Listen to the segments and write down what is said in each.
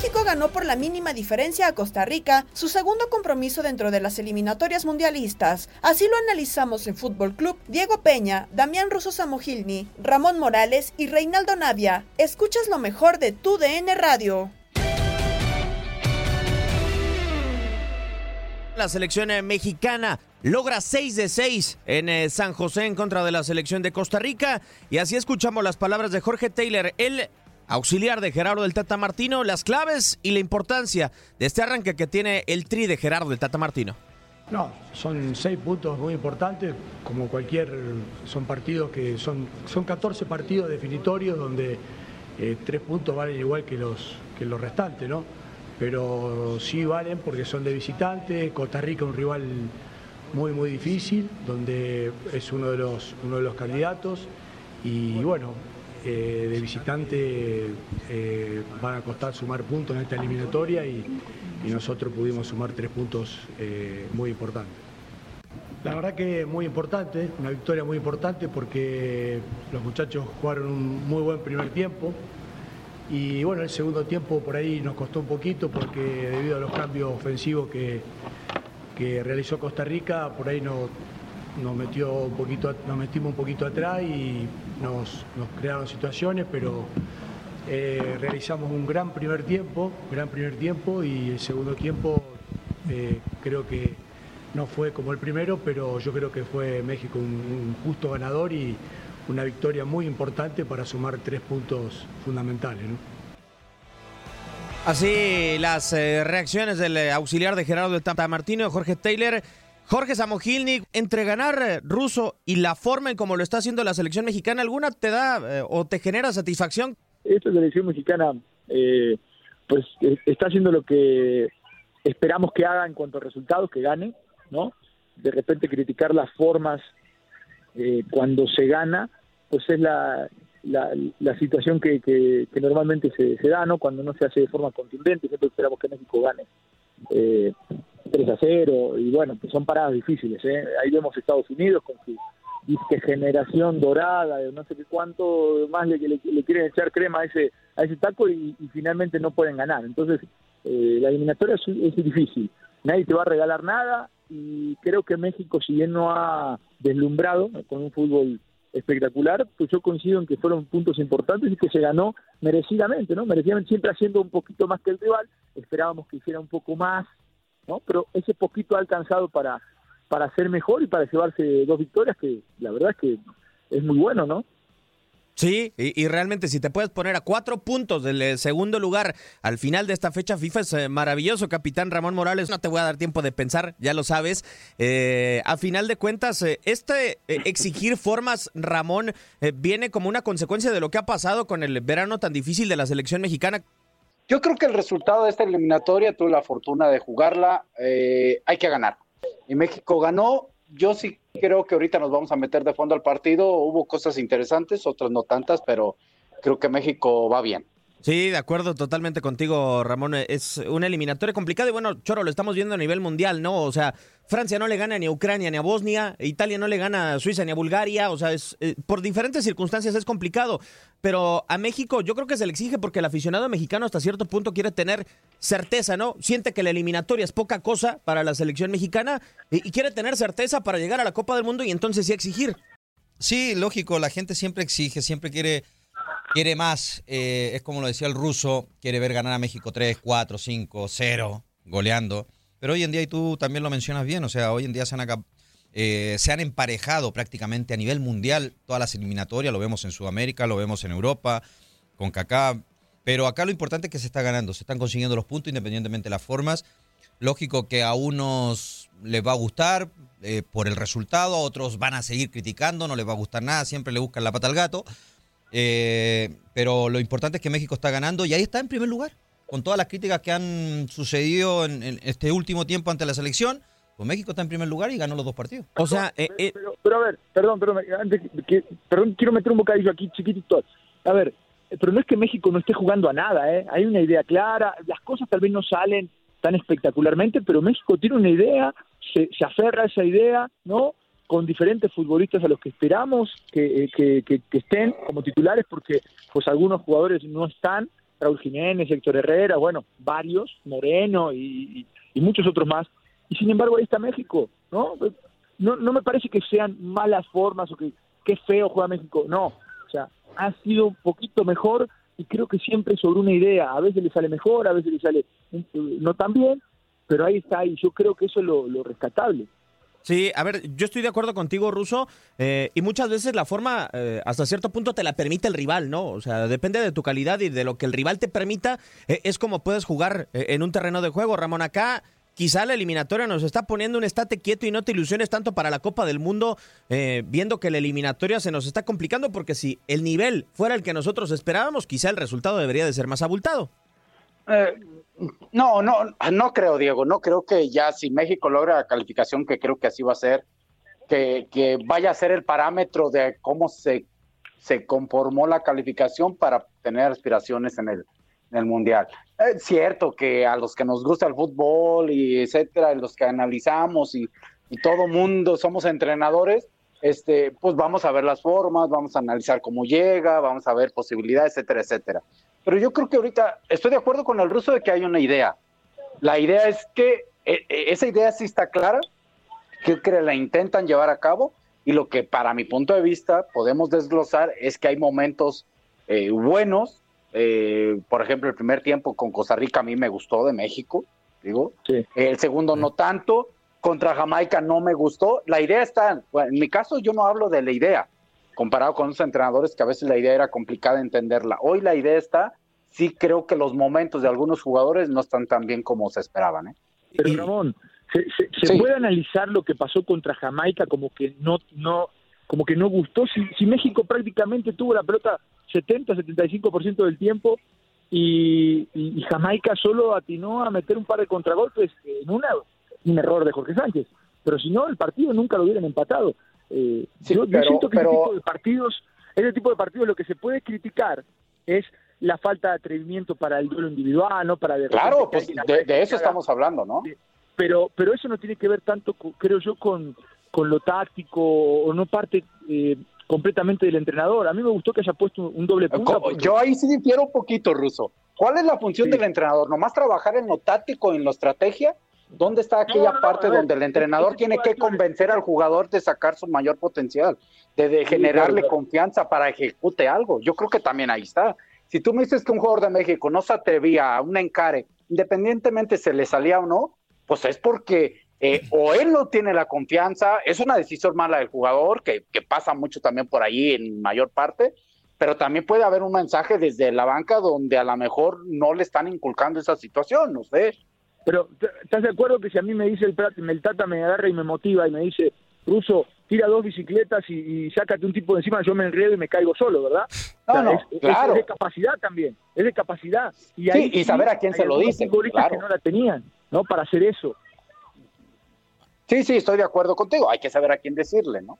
México ganó por la mínima diferencia a Costa Rica, su segundo compromiso dentro de las eliminatorias mundialistas. Así lo analizamos en Fútbol Club Diego Peña, Damián Russo Samogilni, Ramón Morales y Reinaldo Navia. Escuchas lo mejor de tu DN Radio. La selección eh, mexicana logra 6 de 6 en eh, San José en contra de la selección de Costa Rica. Y así escuchamos las palabras de Jorge Taylor, el auxiliar de Gerardo del Tata Martino, las claves y la importancia de este arranque que tiene el tri de Gerardo del Tata Martino. No, son seis puntos muy importantes, como cualquier, son partidos que son, son 14 partidos definitorios donde eh, tres puntos valen igual que los, que los restantes, ¿no? Pero sí valen porque son de visitante, Costa Rica un rival muy muy difícil, donde es uno de los, uno de los candidatos y bueno, eh, de visitante eh, van a costar sumar puntos en esta eliminatoria y, nosotros pudimos sumar tres puntos eh, muy importantes. La verdad que muy importante, una victoria muy importante porque los muchachos jugaron un muy buen primer tiempo y bueno, el segundo tiempo por ahí nos costó un poquito porque debido a los cambios ofensivos que, que realizó Costa Rica, por ahí no, nos, metió un poquito, nos metimos un poquito atrás y nos, crearon situaciones, pero eh, realizamos un gran primer tiempo, gran primer tiempo y el segundo tiempo eh, creo que no fue como el primero, pero yo creo que fue México un, justo ganador y una victoria muy importante para sumar tres puntos fundamentales. Así las eh, reacciones del auxiliar de Gerardo del Tata Martino, Jorge Taylor. Jorge Samogilnik, entre ganar eh, ruso y la forma en cómo lo está haciendo la selección mexicana, ¿alguna te da eh, o te genera satisfacción? Esta selección mexicana eh, pues está haciendo lo que esperamos que haga en cuanto a resultados, que gane, ¿no? De repente criticar las formas eh, cuando se gana, pues es la, la, la situación que, que, normalmente se, se, da, ¿no? Cuando no se hace de forma contundente, siempre esperamos que México gane. Eh, 3 a 0 y bueno, pues son paradas difíciles. ¿eh? Ahí vemos Estados Unidos con su disque generación dorada, de no sé qué cuánto más le, le, le, quieren echar crema a ese a ese taco y, y finalmente no pueden ganar. Entonces, eh, la eliminatoria es, es, difícil. Nadie te va a regalar nada y creo que México, si bien no ha deslumbrado con un fútbol espectacular, pues yo coincido en que fueron puntos importantes y que se ganó merecidamente, ¿no? Merecidamente siempre haciendo un poquito más que el rival, esperábamos que hiciera un poco más, ¿no? Pero ese poquito ha alcanzado para, para ser mejor y para llevarse dos victorias que la verdad es que es muy bueno, ¿no? Sí, y, realmente si te puedes poner a cuatro puntos del eh, segundo lugar al final de esta fecha FIFA es eh, maravilloso, capitán Ramón Morales. No te voy a dar tiempo de pensar, ya lo sabes. Eh, a final de cuentas, este exigir formas, Ramón, viene como una consecuencia de lo que ha pasado con el verano tan difícil de la selección mexicana. Yo creo que el resultado de esta eliminatoria, tuve la fortuna de jugarla, hay que ganar. Y México ganó, yo sí creo que ahorita nos vamos a meter de fondo al partido. Hubo cosas interesantes, otras no tantas, pero creo que México va bien. Sí, de acuerdo totalmente contigo, Ramón. Es una eliminatoria complicada y bueno, Choro, lo estamos viendo a nivel mundial, ¿no? O sea, Francia no le gana ni a Ucrania ni a Bosnia, Italia no le gana a Suiza ni a Bulgaria, o sea, es, eh, por diferentes circunstancias es complicado, pero a México yo creo que se le exige porque el aficionado mexicano hasta cierto punto quiere tener certeza, ¿no? Siente que la eliminatoria es poca cosa para la selección mexicana y, y quiere tener certeza para llegar a la Copa del Mundo y entonces sí exigir. Sí, lógico, la gente siempre exige, siempre quiere quiere más. Eh, es como lo decía el ruso, quiere ver ganar a México 3, 4, 5, 0, goleando. Pero hoy en día, y tú también lo mencionas bien, o sea, hoy en día se han, eh, se han emparejado prácticamente a nivel mundial todas las eliminatorias, lo vemos en Sudamérica, lo vemos en Europa, con Kaká. Pero acá lo importante es que se está ganando, se están consiguiendo los puntos independientemente de las formas. Lógico que a unos les va a gustar eh, por el resultado, a otros van a seguir criticando, no les va a gustar nada, siempre le buscan la pata al gato. Eh, pero lo importante es que México está ganando y ahí está en primer lugar. Con todas las críticas que han sucedido en, este último tiempo ante la selección, pues México está en primer lugar y ganó los dos partidos. O sea, eh, eh, pero, a ver, perdón, perdón, antes que, perdón, quiero meter un bocadillo aquí chiquitito. A ver, pero no es que México no esté jugando a nada, ¿eh? Hay una idea clara, las cosas tal vez no salen tan espectacularmente, pero México tiene una idea, se, se aferra a esa idea, ¿no? Con diferentes futbolistas a los que esperamos que, que, estén como titulares, porque pues algunos jugadores no están, Raúl Jiménez, Héctor Herrera, bueno, varios, Moreno y, muchos otros más, y sin embargo ahí está México, ¿no? No, no me parece que sean malas formas o que qué feo juega México, no, o sea, ha sido un poquito mejor y creo que siempre sobre una idea, a veces le sale mejor, a veces le sale no tan bien, pero ahí está, y yo creo que eso es lo rescatable. Sí, a ver, yo estoy de acuerdo contigo, Ruso, eh, y muchas veces la forma, eh, hasta cierto punto, te la permite el rival, ¿no? O sea, depende de tu calidad y de lo que el rival te permita, eh, es como puedes jugar en un terreno de juego. Ramón, acá quizá la eliminatoria nos está poniendo un estate quieto y no te ilusiones tanto para la Copa del Mundo, viendo que la eliminatoria se nos está complicando, porque si el nivel fuera el que nosotros esperábamos, quizá el resultado debería de ser más abultado. No, no, no creo, Diego. No creo que ya si México logra la calificación, que creo que así va a ser, que, vaya a ser el parámetro de cómo se, conformó la calificación para tener aspiraciones en el, en el Mundial. Es cierto que a los que nos gusta el fútbol y etcétera, los que analizamos y, y todo mundo somos entrenadores, este, pues vamos a ver las formas, vamos a analizar cómo llega, vamos a ver posibilidades, etcétera, etcétera. Pero yo creo que ahorita estoy de acuerdo con el ruso de que hay una idea. La idea es que e, e, esa idea sí está clara, que, que la intentan llevar a cabo y lo que para mi punto de vista podemos desglosar es que hay momentos eh, buenos. Eh, por ejemplo, el primer tiempo con Costa Rica a mí me gustó de México, digo. El segundo no tanto. Contra Jamaica no me gustó. La idea está, en mi caso yo no hablo de la idea, comparado con los entrenadores que a veces la idea era complicada de entenderla. Hoy la idea está, sí creo que los momentos de algunos jugadores no están tan bien como se esperaban. ¿eh? Pero Ramón, ¿se, puede analizar lo que pasó contra Jamaica como que no, no, como que no gustó? Si, si México prácticamente tuvo la pelota 70-75% del tiempo y, y, Jamaica solo atinó a meter un par de contragolpes en una, un error de Jorge Sánchez. Pero si no, el partido nunca lo hubieran empatado. Eh, yo, siento que ese tipo de partidos, ese tipo de partidos lo que se puede criticar es la falta de atrevimiento para el duelo individual, ¿no? Para claro, pues de, eso estamos hablando, ¿no? Pero, pero eso no tiene que ver tanto, creo yo, con, con lo táctico o no parte eh, completamente del entrenador. A mí me gustó que haya puesto un doble punta. Yo ahí sí difiero un poquito, Ruso. ¿Cuál es la función del entrenador? ¿Nomás trabajar en lo táctico, en la estrategia? ¿Dónde está aquella parte donde el entrenador tiene que convencer al jugador de sacar su mayor potencial, de, generarle confianza para ejecute algo? Yo creo que también ahí está. Si tú me dices que un jugador de México no se atrevía a un encare, independientemente se le salía o no, pues es porque eh, o él no tiene la confianza, es una decisión mala del jugador, que, que pasa mucho también por ahí en mayor parte, pero también puede haber un mensaje desde la banca donde a lo mejor no le están inculcando esa situación, no sé. Pero, ¿estás de acuerdo que si a mí me dice el, el Tata, me agarra y me motiva y me dice, Ruso, tira dos bicicletas y, sácate un tipo de encima, yo me enredo y me caigo solo, ¿verdad? No, no, es, claro. es, de capacidad también, es de capacidad. Y, sí, ahí, y saber a quién se lo dice. Claro. que no la tenían, ¿no? Para hacer eso. Sí, sí, estoy de acuerdo contigo. Hay que saber a quién decirle, ¿no?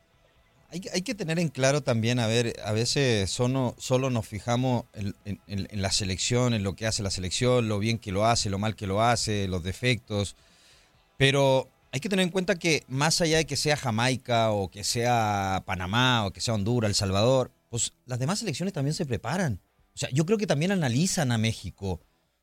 Hay, hay que tener en claro también, a ver, a veces solo, solo nos fijamos en, la selección, en lo que hace la selección, lo bien que lo hace, lo mal que lo hace, los defectos. Pero hay que tener en cuenta que más allá de que sea Jamaica o que sea Panamá o que sea Honduras, El Salvador, pues las demás selecciones también se preparan. O sea, yo creo que también analizan a México.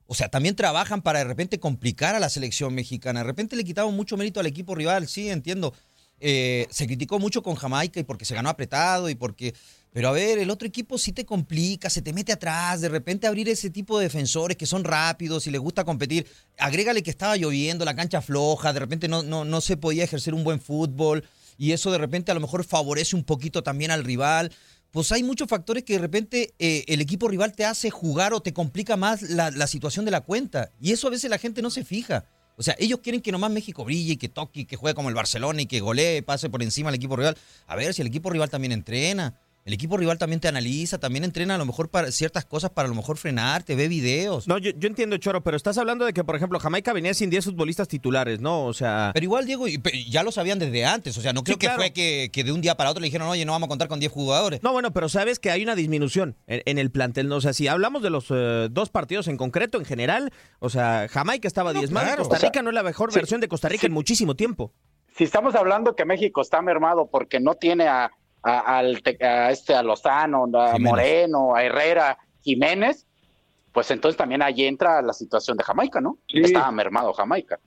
O sea, también trabajan para de repente complicar a la selección mexicana. De repente le quitamos mucho mérito al equipo rival, sí, entiendo. Eh, se criticó mucho con Jamaica y porque se ganó apretado y porque... Pero a ver, el otro equipo sí te complica, se te mete atrás, de repente abrir ese tipo de defensores que son rápidos y les gusta competir. Agrégale que estaba lloviendo, la cancha floja, de repente no, no, no se podía ejercer un buen fútbol y eso de repente a lo mejor favorece un poquito también al rival pues hay muchos factores que de repente eh, el equipo rival te hace jugar o te complica más la, la, situación de la cuenta. Y eso a veces la gente no se fija. O sea, ellos quieren que nomás México brille, y que toque, y que juegue como el Barcelona y que golee, pase por encima al equipo rival. A ver si el equipo rival también entrena. El equipo rival también te analiza, también entrena a lo mejor para ciertas cosas para a lo mejor frenar, te ve videos. No, yo, yo, entiendo, Choro, pero estás hablando de que, por ejemplo, Jamaica venía sin 10 futbolistas titulares, ¿no? O sea... Pero igual, Diego, ya lo sabían desde antes. O sea, no creo sí, que claro. fue que, que, de un día para otro le dijeron, oye, no vamos a contar con 10 jugadores. No, bueno, pero sabes que hay una disminución en, en el plantel. ¿no? O sea, si hablamos de los uh, dos partidos en concreto, en general, o sea, Jamaica estaba no, diezmado. Claro. Costa Rica o sea, no es la mejor sí, versión de Costa Rica en muchísimo tiempo. Si estamos hablando que México está mermado porque no tiene a a, al, a, este, a Lozano, a Jiménez. Moreno, a Herrera, Jiménez, pues entonces también ahí entra la situación de Jamaica, ¿no? Sí. Estaba mermado Jamaica.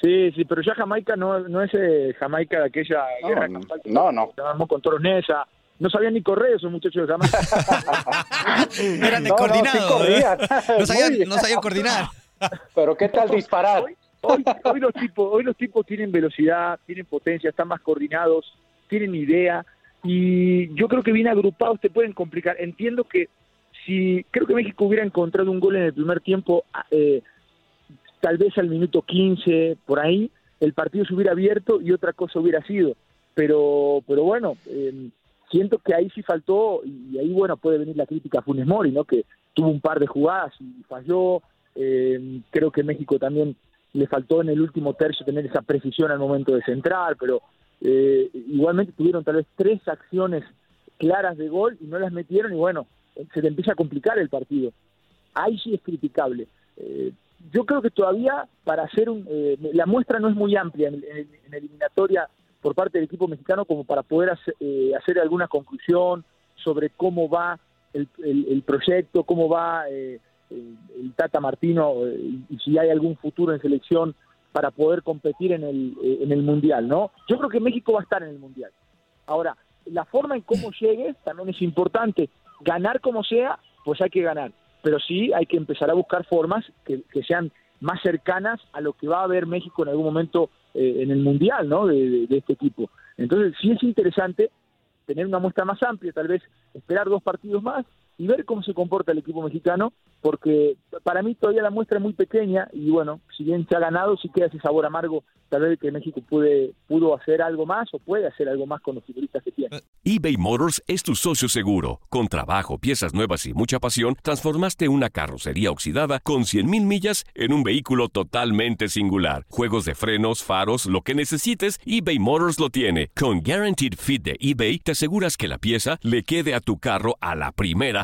Sí, sí, pero ya Jamaica no, no es eh, Jamaica de aquella no, guerra no, no, no. Estábamos con Toros Nesa. No sabían ni correr esos muchachos de Jamaica. Eran descoordinados. No, no, no, sabían, no sabían coordinar. pero ¿qué tal disparar? Hoy, hoy, hoy, los tipos, hoy los tipos tienen velocidad, tienen potencia, están más coordinados, tienen idea y yo creo que bien agrupados te pueden complicar. Entiendo que si creo que México hubiera encontrado un gol en el primer tiempo, eh, tal vez al minuto 15, por ahí, el partido se hubiera abierto y otra cosa hubiera sido. Pero, pero bueno, eh, siento que ahí sí faltó, y ahí bueno puede venir la crítica a Funes Mori, ¿no? que tuvo un par de jugadas y falló. Eh, creo que México también le faltó en el último tercio tener esa precisión al momento de centrar, pero eh, igualmente tuvieron tal vez tres acciones claras de gol y no las metieron y bueno, se te empieza a complicar el partido. Ahí sí es criticable. Eh, yo creo que todavía para hacer un... Eh, la muestra no es muy amplia en, eliminatoria por parte del equipo mexicano como para poder hacer, eh, hacer alguna conclusión sobre cómo va el, el, el proyecto, cómo va el, el, Tata Martino y si hay algún futuro en selección para poder competir en el, eh, en el Mundial, ¿no? Yo creo que México va a estar en el Mundial. Ahora, la forma en cómo llegues también es importante. Ganar como sea, pues hay que ganar. Pero sí hay que empezar a buscar formas que, sean más cercanas a lo que va a ver México en algún momento eh, en el Mundial, ¿no? De, de, este equipo. Entonces, sí es interesante tener una muestra más amplia, tal vez esperar dos partidos más y ver cómo se comporta el equipo mexicano porque para mí todavía la muestra es muy pequeña y bueno, si bien se ha ganado, sí queda ese sabor amargo, tal vez que México puede, pudo hacer algo más o puede hacer algo más con los futbolistas que tiene. eBay Motors es tu socio seguro. Con trabajo, piezas nuevas y mucha pasión, transformaste una carrocería oxidada con 100 mil millas en un vehículo totalmente singular. Juegos de frenos, faros, lo que necesites, eBay Motors lo tiene. Con Guaranteed Fit de eBay, te aseguras que la pieza le quede a tu carro a la primera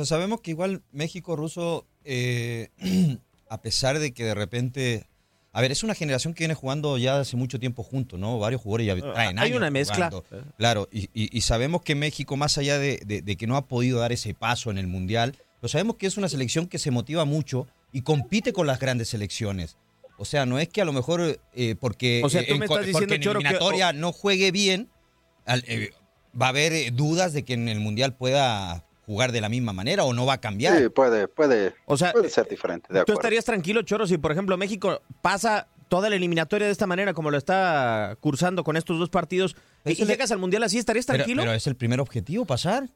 Pues sabemos que igual México ruso, eh, a pesar de que de repente. A ver, es una generación que viene jugando ya hace mucho tiempo juntos, ¿no? Varios jugadores ya traen Hay años una mezcla. jugando. Claro, y, y- y sabemos que México, más allá de, de- de que no ha podido dar ese paso en el Mundial, pero sabemos que es una selección que se motiva mucho y compite con las grandes selecciones. O sea, no es que a lo mejor eh, porque, O sea, tú eh, me en co- estás diciendo, en Choro, que- eliminatoria no juegue bien, al- eh, va a haber eh, dudas de que en el Mundial pueda jugar de la misma manera o no va a cambiar. Sí, puede, puede, O sea, puede ser diferente, de ¿Tú acuerdo. estarías tranquilo, Choro, si por ejemplo México pasa toda la eliminatoria de esta manera como lo está cursando con estos dos partidos y, llegas al Mundial así, ¿estarías Pero- tranquilo? Pero, es el primer objetivo, pasar.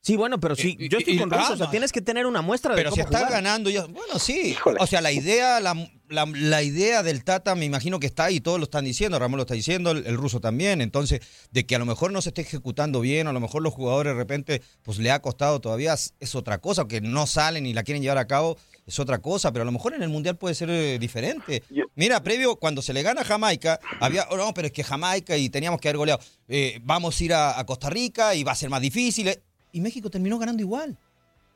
Sí, bueno, pero sí, Y- yo estoy y- con Russo, o sea, tienes que tener una muestra de Pero si cómo está jugar. ganando, ya, bueno, sí. O sea, la idea, la, la- la idea del Tata, me imagino que está ahí, todos lo están diciendo, Ramón lo está diciendo, el, el ruso también. Entonces, de que a lo mejor no se esté ejecutando bien, a lo mejor los jugadores de repente, pues le ha costado todavía, es, es otra cosa, que no salen y la quieren llevar a cabo, es otra cosa, pero a lo mejor en el Mundial puede ser eh, diferente. Mira, previo, cuando se le gana a Jamaica, había, oh, no, pero es que Jamaica y teníamos que haber goleado. Eh, vamos a ir a, a Costa Rica y va a ser más difícil. eh, Y México terminó ganando igual.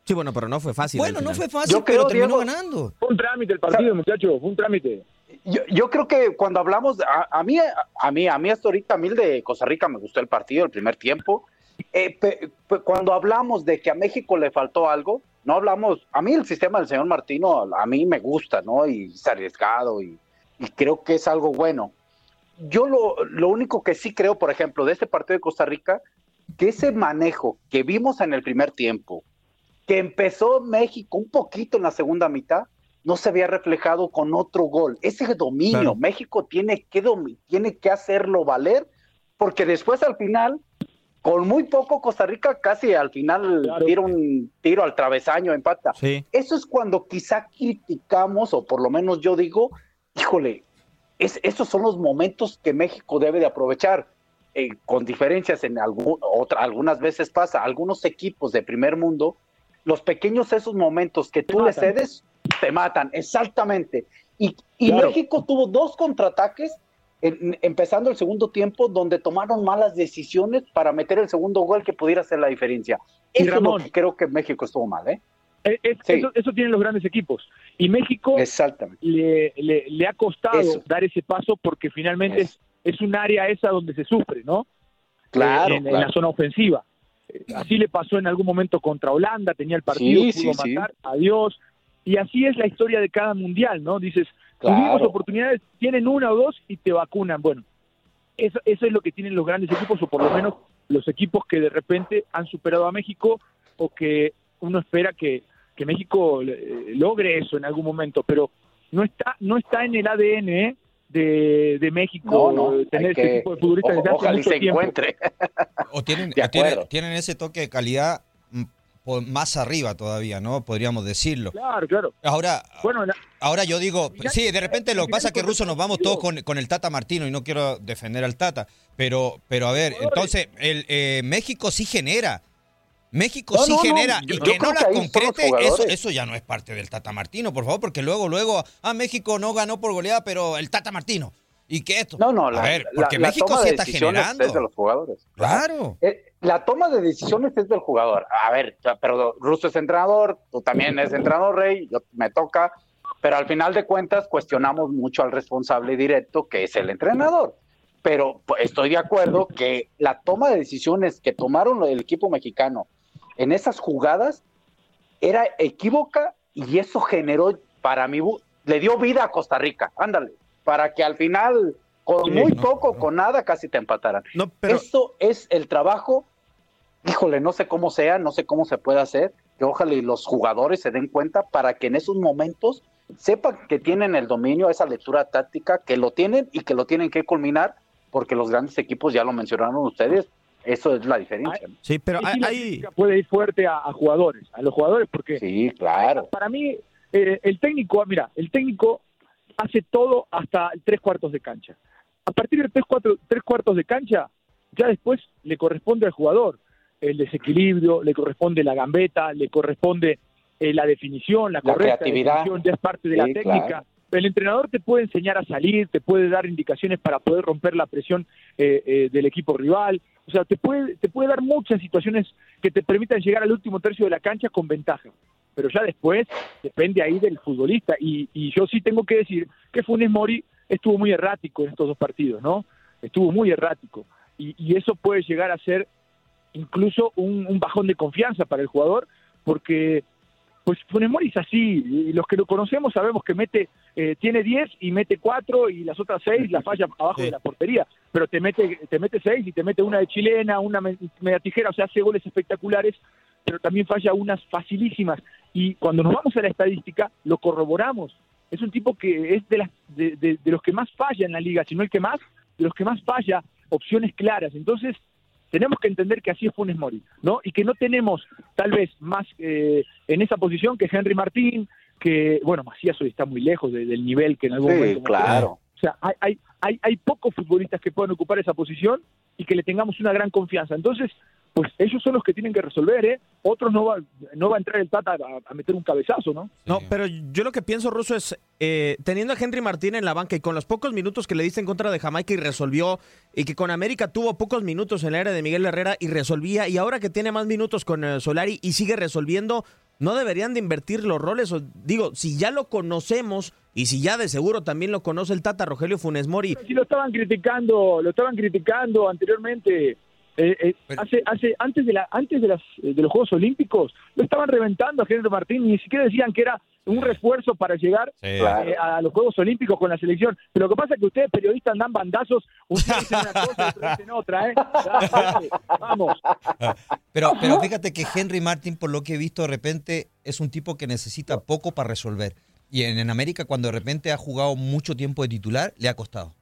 Sí, bueno, pero no fue fácil. Bueno, no fue fácil, Yo pero creo, terminó Diego- ganando. Fue un trámite el partido, muchachos, fue un trámite. Yo, yo creo que cuando hablamos, a, a mí, a mí, a mí hasta ahorita, a mí el de Costa Rica me gustó el partido, el primer tiempo. Eh, pe- pe- cuando hablamos de que a México le faltó algo, no hablamos, a mí el sistema del señor Martino, a mí me gusta, ¿no? Y es arriesgado y, y creo que es algo bueno. Yo lo, lo único que sí creo, por ejemplo, de este partido de Costa Rica, que ese manejo que vimos en el primer tiempo, que empezó México un poquito en la segunda mitad, no se había reflejado con otro gol. Ese dominio, Claro. México tiene que, domi- tiene que hacerlo valer, porque después al final, con muy poco, Costa Rica casi al final tira un tiro al travesaño, empata. Sí. Eso es cuando quizá criticamos, o por lo menos yo digo, híjole, es, esos son los momentos que México debe de aprovechar. Eh, con diferencias en algún, otra, algunas veces pasa, algunos equipos de primer mundo, los pequeños esos momentos que tú le cedes, te matan, exactamente. Y, y Claro. México tuvo dos contraataques en- empezando el segundo tiempo donde tomaron malas decisiones para meter el segundo gol que pudiera hacer la diferencia. Y Eso es Ramón. lo que creo que México estuvo mal, ¿eh? Eh, es- Sí. eso, eso tienen los grandes equipos. Y México le, le, le ha costado Eso. dar ese paso porque finalmente es, es un área esa donde se sufre, ¿no? Claro, Eh, en, la zona ofensiva. Eh, Así le pasó en algún momento contra Holanda, tenía el partido, Sí, pudo sí, sí. matar, adiós. Y así es la historia de cada mundial, ¿no? Dices, Claro. tuvimos oportunidades, tienen una o dos y te vacunan. Bueno, eso, eso es lo que tienen los grandes equipos, o por lo menos los equipos que de repente han superado a México o que uno espera que, que México eh, logre eso en algún momento, pero no está, no está en el ADN ¿eh? De, de México No, no, eh, tener ese que- tipo de futbolistas desde o- hace mucho se tiempo. encuentre. O tienen, o tienen, ese toque de calidad mm, por- más arriba todavía, ¿no? Podríamos decirlo. Claro, claro. Ahora, Bueno, la- ahora yo digo, Mira, sí, de repente lo que pasa es que Russo nos vamos todos con, con el Tata Martino y no quiero defender al Tata, pero, pero a ver, entonces el eh, México sí genera. México No, sí no, no, genera yo- y que no que la los concrete, eso, eso ya no es parte del Tata Martino, por favor, porque luego, luego, ah, México no ganó por goleada, pero el Tata Martino. ¿Y qué esto? No, no, a la, ver, la- porque la México toma sí de está decisiones generando. Es de los jugadores. Claro. Eh, la toma de decisiones es del jugador. A ver, pero Russo es entrenador, tú también eres entrenador, Rey, yo, me toca. pero al final de cuentas cuestionamos mucho al responsable directo, que es el entrenador. Pero pues, estoy de acuerdo que la toma de decisiones que tomaron el equipo mexicano en esas jugadas era equívoca y eso generó para mí, le dio vida a Costa Rica, ándale, para que al final, con muy poco, con nada, casi te empataran. Eso es el trabajo, híjole, no sé cómo sea, no sé cómo se puede hacer, que ojalá y los jugadores se den cuenta para que en esos momentos sepan que tienen el dominio, esa lectura táctica, que lo tienen y que lo tienen que culminar, porque los grandes equipos, ya lo mencionaron ustedes, eso es la diferencia. Sí, pero hay... Puede ir fuerte a, a, jugadores, a los jugadores, porque... Sí, claro. Para mí, eh, el técnico, mira, el técnico hace todo hasta tres cuartos de cancha. A partir de tres, cuatro, tres cuartos de cancha, ya después le corresponde al jugador el desequilibrio, le corresponde la gambeta, le corresponde eh, la definición, la, correcta creatividad. definición, ya es parte de la técnica. El entrenador te puede enseñar a salir, te puede dar indicaciones para poder romper la presión eh, del equipo rival. O sea, te puede, te puede dar muchas situaciones que te permitan llegar al último tercio de la cancha con ventaja pero ya después depende ahí del futbolista. Y, yo sí tengo que decir que Funes Mori estuvo muy errático en estos dos partidos, ¿no? Estuvo muy errático. Y, eso puede llegar a ser incluso un, bajón de confianza para el jugador, porque pues Funes Mori es así, y los que lo conocemos sabemos que mete, eh, tiene 10 y mete 4 y las otras 6 las falla abajo de la portería, pero te mete, te mete 6 y te mete una de chilena, una media tijera, o sea, hace goles espectaculares, pero también falla unas facilísimas. Y cuando nos vamos a la estadística, lo corroboramos. Es un tipo que es de, las, de, los que más falla en la liga, si no el que más, de los que más falla opciones claras. Entonces, tenemos que entender que así es Funes Mori, ¿no? Y que no tenemos tal vez más eh, en esa posición que Henry Martín, que, bueno, Macías hoy está muy lejos del nivel que en algún momento. claro. O sea, hay, hay, hay, hay pocos futbolistas que puedan ocupar esa posición y que le tengamos una gran confianza. Entonces, pues ellos son los que tienen que resolver, ¿eh? Otros no va, no va a entrar el Tata a, meter un cabezazo, ¿no? No, pero yo lo que pienso, Russo, es eh, teniendo a Henry Martín en la banca y con los pocos minutos que le diste en contra de Jamaica y resolvió, y que con América tuvo pocos minutos en la era de Miguel Herrera y resolvía, y ahora que tiene más minutos con eh, Solari y sigue resolviendo, ¿no deberían de invertir los roles? O, digo, si ya lo conocemos y si ya de seguro también lo conoce el Tata Rogelio Funes Mori. Si lo estaban criticando, lo estaban criticando anteriormente eh, eh, hace, hace, antes de la, antes de, las, de los Juegos Olímpicos, lo estaban reventando a Henry Martín, ni siquiera decían que era un refuerzo para llegar eh, a los Juegos Olímpicos con la selección. Pero lo que pasa es que ustedes periodistas dan bandazos, ustedes dicen una cosa, otros dicen otra, ¿eh? vamos. Pero, pero fíjate que Henry Martín, por lo que he visto, de repente es un tipo que necesita poco para resolver. Y en, en América, cuando de repente ha jugado mucho tiempo de titular, le ha costado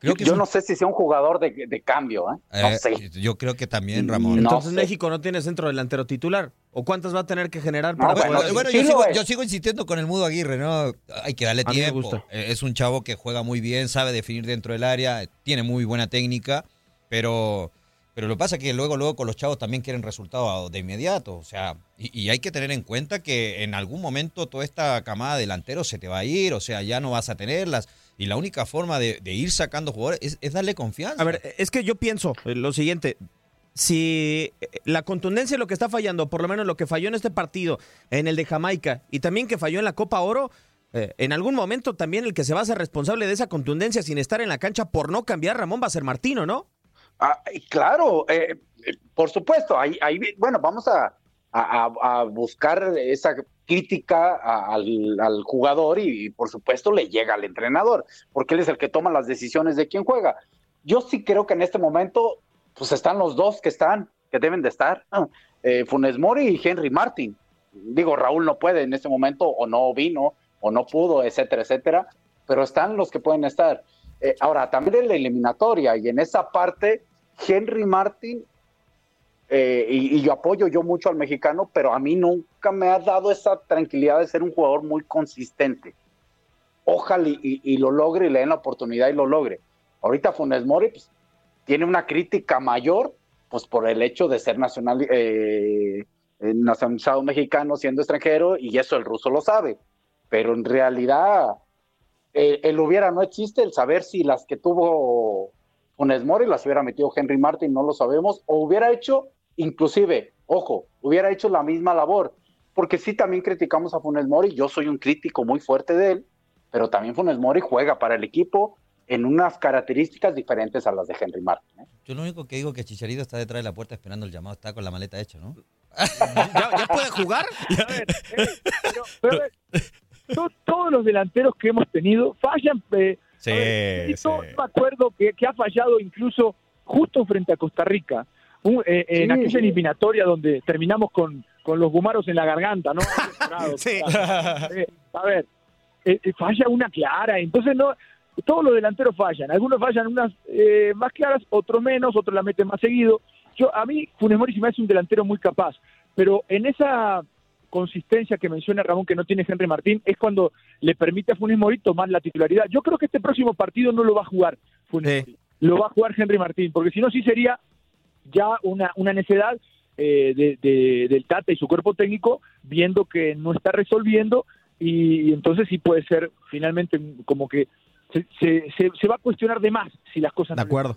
yo no sé si sea un jugador de, cambio, ¿eh? No eh, sé. Yo creo que también, Ramón. Entonces México no tiene centro delantero titular. ¿O cuántas va a tener que generar para Bueno, yo, sigo, insistiendo con el Mudo Aguirre, ¿no? Hay que darle tiempo. Eh, es un chavo que juega muy bien, sabe definir dentro del área, tiene muy buena técnica, pero... Pero lo que pasa es que luego, luego con los chavos también quieren resultados de inmediato. O sea, y, y, hay que tener en cuenta que en algún momento toda esta camada de delanteros se te va a ir, o sea, ya no vas a tenerlas. Y la única forma de, ir sacando jugadores es, darle confianza. A ver, es que yo pienso lo siguiente. Si eh, la contundencia es lo que está fallando, por lo menos lo que falló en este partido, en el de Jamaica, y también que falló en la Copa Oro, eh, en algún momento también el que se va a ser responsable de esa contundencia sin estar en la cancha por no cambiar, Ramón, va a ser Martino, ¿no? Ah, claro, eh, por supuesto. Ahí, ahí, bueno, vamos a, a, buscar esa crítica al, jugador y, por supuesto le llega al entrenador, porque él es el que toma las decisiones de quién juega. Yo sí creo que en este momento pues están los dos que están, que deben de estar, eh, Funes Mori y Henry Martin. Digo, Raúl no puede en este momento o no vino o no pudo, etcétera, etcétera, pero están los que pueden estar. Eh, ahora, también en la eliminatoria y en esa parte, Henry Martin eh, y, yo apoyo yo mucho al mexicano, pero a mí nunca me ha dado esa tranquilidad de ser un jugador muy consistente. Ojalá y, lo logre y le den la oportunidad y lo logre. Ahorita Funes Mori pues, tiene una crítica mayor, pues por el hecho de ser nacional, eh, eh, nacionalizado mexicano siendo extranjero, y eso el ruso lo sabe. Pero en realidad, el hubiera no existe, el saber si las que tuvo Funes Mori las hubiera metido Henry Martin, no lo sabemos, o hubiera hecho inclusive, ojo, hubiera hecho la misma labor, porque sí también criticamos a Funes Mori, yo soy un crítico muy fuerte de él, pero también Funes Mori juega para el equipo en unas características diferentes a las de Henry Martin. ¿eh? Yo lo único que digo es que Chicharito está detrás de la puerta esperando el llamado, está con la maleta hecha, ¿no? ¿Ya, puede jugar? todos los delanteros que hemos tenido fallan. Eh, sí, me acuerdo que, ha fallado incluso justo frente a Costa Rica, eh, en aquella eliminatoria donde terminamos con, con los gumaros en la garganta, ¿no? sí. Eh, a ver, falla una clara, entonces no todos los delanteros fallan, algunos fallan unas más claras, otros menos, otros la meten más seguido. Yo, a mí, Funes Mori se me hace un delantero muy capaz, pero en esa consistencia que menciona Ramón que no tiene Henry Martín es cuando le permite a Funes Mori tomar la titularidad. Yo creo que este próximo partido no lo va a jugar Funes Mori, lo va a jugar Henry Martín, porque si no sí sería ya una, una necedad eh, de, del Tata y su cuerpo técnico viendo que no está resolviendo y, entonces sí puede ser finalmente como que se, se, se, va a cuestionar de más si las cosas de acuerdo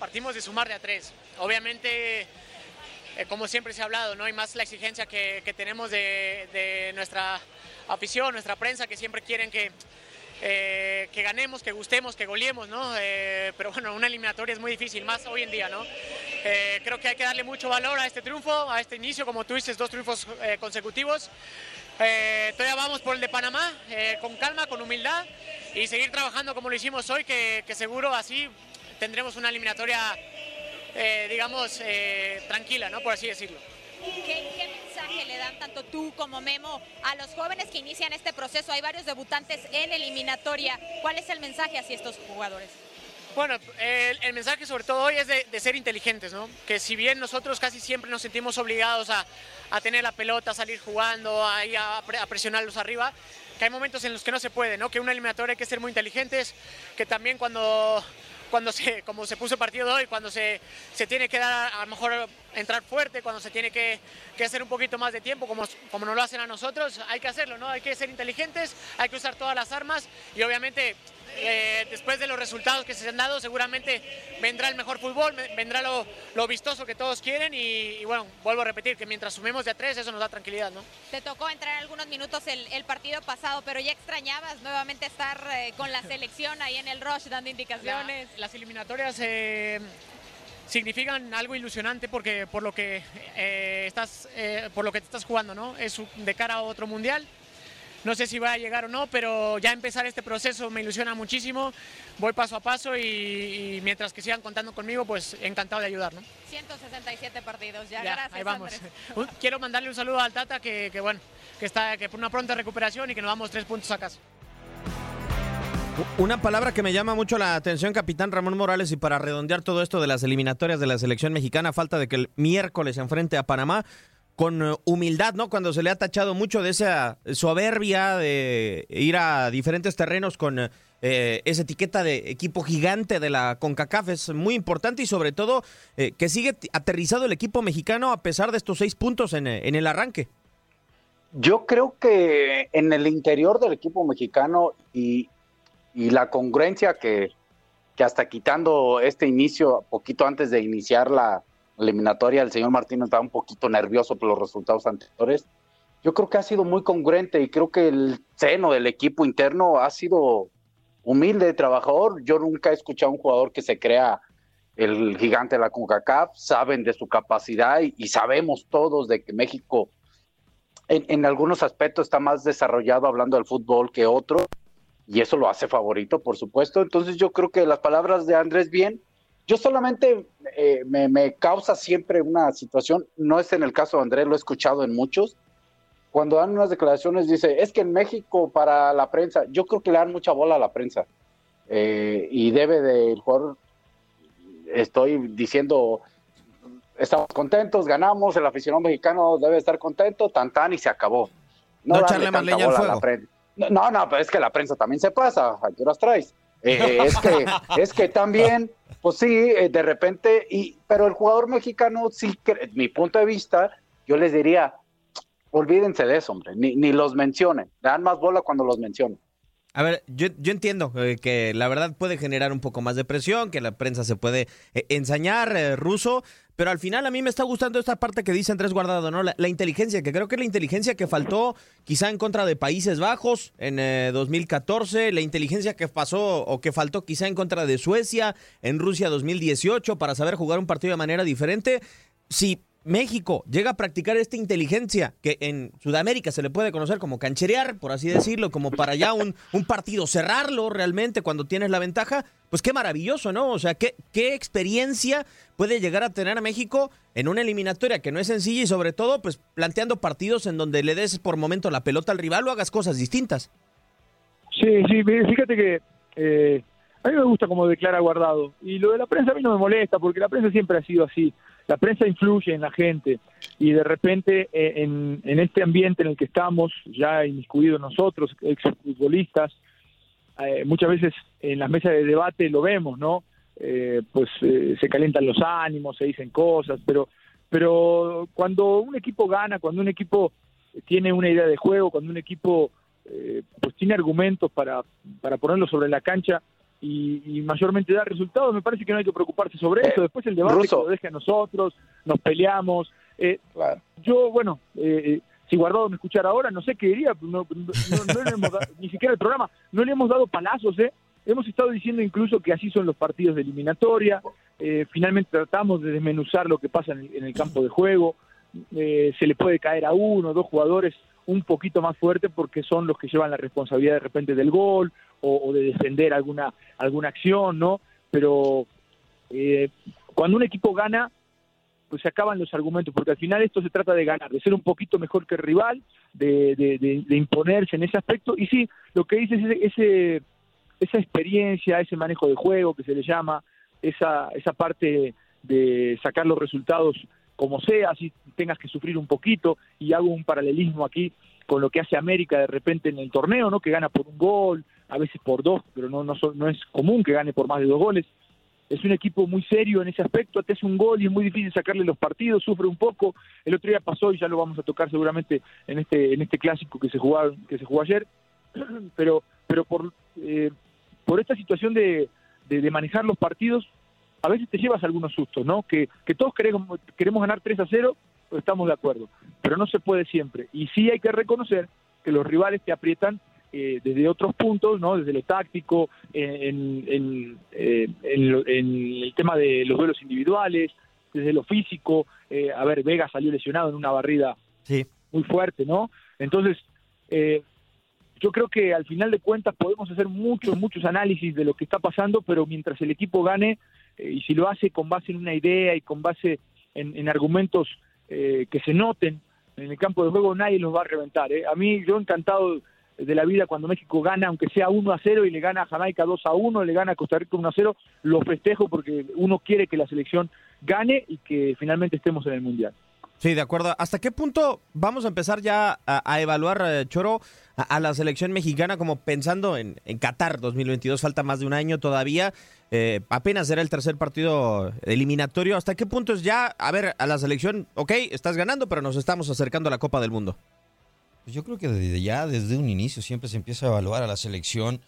Partimos de sumar de a tres. Obviamente, eh, como siempre se ha hablado, ¿no? hay más la exigencia que, que tenemos de, de, nuestra afición, nuestra prensa, que siempre quieren que, eh, que ganemos, que gustemos, que goleemos, ¿no? Eh, pero bueno, una eliminatoria es muy difícil, más hoy en día, ¿no? Creo que hay que darle mucho valor a este triunfo, a este inicio, como tú dices, dos triunfos consecutivos. todavía vamos por el de Panamá, con calma, con humildad y seguir trabajando como lo hicimos hoy, que seguro así tendremos una eliminatoria, eh, digamos, eh, tranquila, ¿no? Por así decirlo. ¿Qué, ¿Qué, mensaje le dan tanto tú como Memo a los jóvenes que inician este proceso? Hay varios debutantes en eliminatoria. ¿Cuál es el mensaje hacia estos jugadores? Bueno, el, el, mensaje sobre todo hoy es de, de, ser inteligentes, ¿no? Que si bien nosotros casi siempre nos sentimos obligados a, a tener la pelota, a salir jugando, a, a, a presionarlos arriba, que hay momentos en los que no se puede, ¿no? Que una eliminatoria hay que ser muy inteligentes, que también cuando cuando se, como se puso el partido hoy, cuando se, se tiene que dar, a lo mejor entrar fuerte, cuando se tiene que, que, hacer un poquito más de tiempo, como, como nos lo hacen a nosotros, hay que hacerlo, ¿no? Hay que ser inteligentes, hay que usar todas las armas y obviamente eh, después de los resultados que se han dado, seguramente vendrá el mejor fútbol, vendrá lo, lo vistoso que todos quieren y, y, bueno, vuelvo a repetir que mientras sumemos de a tres, eso nos da tranquilidad, ¿no? Te tocó entrar algunos minutos el, el partido pasado, pero ya extrañabas nuevamente estar eh, con la selección ahí en el rush dando indicaciones. La, las eliminatorias eh, significan algo ilusionante porque por lo que eh, estás, eh, por lo que te estás jugando, ¿no? Es de cara a otro mundial no sé si va a llegar o no, pero ya empezar este proceso me ilusiona muchísimo. Voy paso a paso y, y mientras que sigan contando conmigo, pues encantado de ayudar, ¿no? 167 partidos ya, Ya, gracias ahí vamos. Andrés. Quiero mandarle un saludo al Tata que, que, bueno, que está que por una pronta recuperación y que nos damos tres puntos a casa. Una palabra que me llama mucho la atención, capitán Ramón Morales, y para redondear todo esto de las eliminatorias de la selección mexicana, falta de que el miércoles se enfrente a Panamá con eh, humildad, ¿no? Cuando se le ha tachado mucho de esa soberbia de ir a diferentes terrenos con eh, esa etiqueta de equipo gigante de la CONCACAF es muy importante y sobre todo eh, que sigue aterrizado el equipo mexicano a pesar de estos seis puntos en el arranque. Yo creo que en el interior del equipo mexicano y, y la congruencia que, que hasta quitando este inicio, poquito antes de iniciar la eliminatoria, el señor Martino estaba un poquito nervioso por los resultados anteriores. Yo creo que ha sido muy congruente y creo que el seno del equipo interno ha sido humilde, trabajador. Yo nunca he escuchado a un jugador que se crea el gigante de la CONCACAF, saben de su capacidad y, y sabemos todos de que México en, en algunos aspectos está más desarrollado hablando del fútbol que otro, y eso lo hace favorito, por supuesto. Entonces yo creo que las palabras de Andrés bien, yo solamente eh, me, me causa siempre una situación, no es en el caso de Andrés, lo he escuchado en muchos, cuando dan unas declaraciones dice, es que en México para la prensa, yo creo que le dan mucha bola a la prensa, eh, y debe de el jugador, estoy diciendo, estamos contentos, ganamos, el aficionado mexicano debe estar contento, tan tan y se acabó. No darle echarle más leña al la fuego. prensa. No, no, pero es que la prensa también se pasa, ¿a qué horas traes? Eh, es, que, es que también, pues sí, eh, de repente, y, pero el jugador mexicano, sí, que, mi punto de vista, yo les diría, olvídense de eso, hombre, ni, ni los mencionen, dan más bola cuando los mencionen. A ver, yo, yo entiendo eh, que la verdad puede generar un poco más de presión, que la prensa se puede eh, ensañar eh, ruso, pero al final a mí me está gustando esta parte que dice Andrés Guardado, ¿no? La, la inteligencia, que creo que es la inteligencia que faltó quizá en contra de Países Bajos en eh, 2014, la inteligencia que pasó o que faltó quizá en contra de Suecia en Rusia 2018 para saber jugar un partido de manera diferente. Si México llega a practicar esta inteligencia que en Sudamérica se le puede conocer como cancherear, por así decirlo, como para ya un, partido cerrarlo realmente cuando tienes la ventaja, pues qué maravilloso, ¿no? O sea, qué, qué experiencia puede llegar a tener México en una eliminatoria que no es sencilla y sobre todo, pues planteando partidos en donde le des por momento la pelota al rival o hagas cosas distintas. Sí, sí, fíjate que eh, a mí me gusta como declara Guardado. Y lo de la prensa a mí no me molesta, porque la prensa siempre ha sido así. La prensa influye en la gente. Y de repente, eh, en, en este ambiente en el que estamos, ya inmiscuidos nosotros, exfutbolistas, eh, muchas veces en las mesas de debate lo vemos, ¿no? Eh, pues eh, se calientan los ánimos, se dicen cosas, pero, pero cuando un equipo gana, cuando un equipo tiene una idea de juego, cuando un equipo eh, pues tiene argumentos para, para ponerlo sobre la cancha y, y mayormente da resultados, me parece que no hay que preocuparse sobre eso. Después el debate Russo. que lo deje a nosotros, nos peleamos. Eh, Yo, bueno, eh, si Guardado me escuchara ahora, no sé qué diría, no, no- no le hemos dado- ni siquiera el programa, no le hemos dado palazos, ¿eh? Hemos estado diciendo incluso que así son los partidos de eliminatoria, eh, finalmente tratamos de desmenuzar lo que pasa en el, en el campo de juego, eh, se le puede caer a uno o dos jugadores un poquito más fuerte porque son los que llevan la responsabilidad de repente del gol o, de defender alguna, alguna acción, ¿no? Pero eh, cuando un equipo gana, pues se acaban los argumentos, porque al final esto se trata de ganar, de ser un poquito mejor que el rival, de, de- de- de imponerse en ese aspecto. Y sí, lo que dices es ese- esa experiencia, ese manejo de juego que se le llama, esa, esa parte de sacar los resultados como sea, si tengas que sufrir un poquito, y hago un paralelismo aquí con lo que hace América de repente en el torneo, ¿no? que gana por un gol, a veces por dos, pero no, no, no es común que gane por más de dos goles. Es un equipo muy serio en ese aspecto, te hace un gol y es muy difícil sacarle los partidos, sufre un poco. El otro día pasó y ya lo vamos a tocar seguramente en este en este clásico que se jugó que se jugó ayer, pero pero por eh, por esta situación de, de manejar los partidos, a veces te llevas algunos sustos, ¿no? Que, que todos queremos, queremos ganar 3 a 0, pues estamos de acuerdo, pero no se puede siempre. Y sí hay que reconocer que los rivales te aprietan eh, desde otros puntos, ¿no? Desde lo táctico, en, en, eh, en lo- en el tema de los duelos individuales, desde lo físico. eh, a ver, Vega salió lesionado en una barrida Sí. muy fuerte, ¿no? Entonces, eh, yo creo que al final de cuentas podemos hacer muchos, muchos análisis de lo que está pasando, pero mientras el equipo gane, y si lo hace con base en una idea y con base en, en argumentos eh, que se noten en el campo de juego, nadie los va a reventar. ¿eh? A mí, yo encantado de la vida cuando México gana, aunque sea 1 a 0 y le gana a Jamaica 2 a 1, le gana a Costa Rica 1 a 0, lo festejo porque uno quiere que la selección gane y que finalmente estemos en el Mundial. Sí, de acuerdo. ¿Hasta qué punto vamos a empezar ya a, evaluar, eh, Choro, a, la selección mexicana como pensando en, en, Qatar 2022? Falta más de un año todavía. Eh, apenas será el tercer partido eliminatorio. ¿Hasta qué punto es ya, a ver, a la selección, ok, estás ganando, pero nos estamos acercando a la Copa del Mundo? Pues yo creo que desde ya, desde un inicio, siempre se empieza a evaluar a la selección.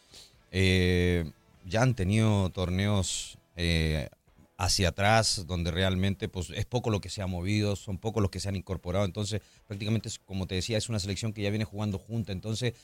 Eh, ya han tenido torneos eh, hacia atrás, donde realmente pues, es poco lo que se ha movido, son pocos los que se han incorporado. Entonces, prácticamente, como te decía, es una selección que ya viene jugando junta. Entonces,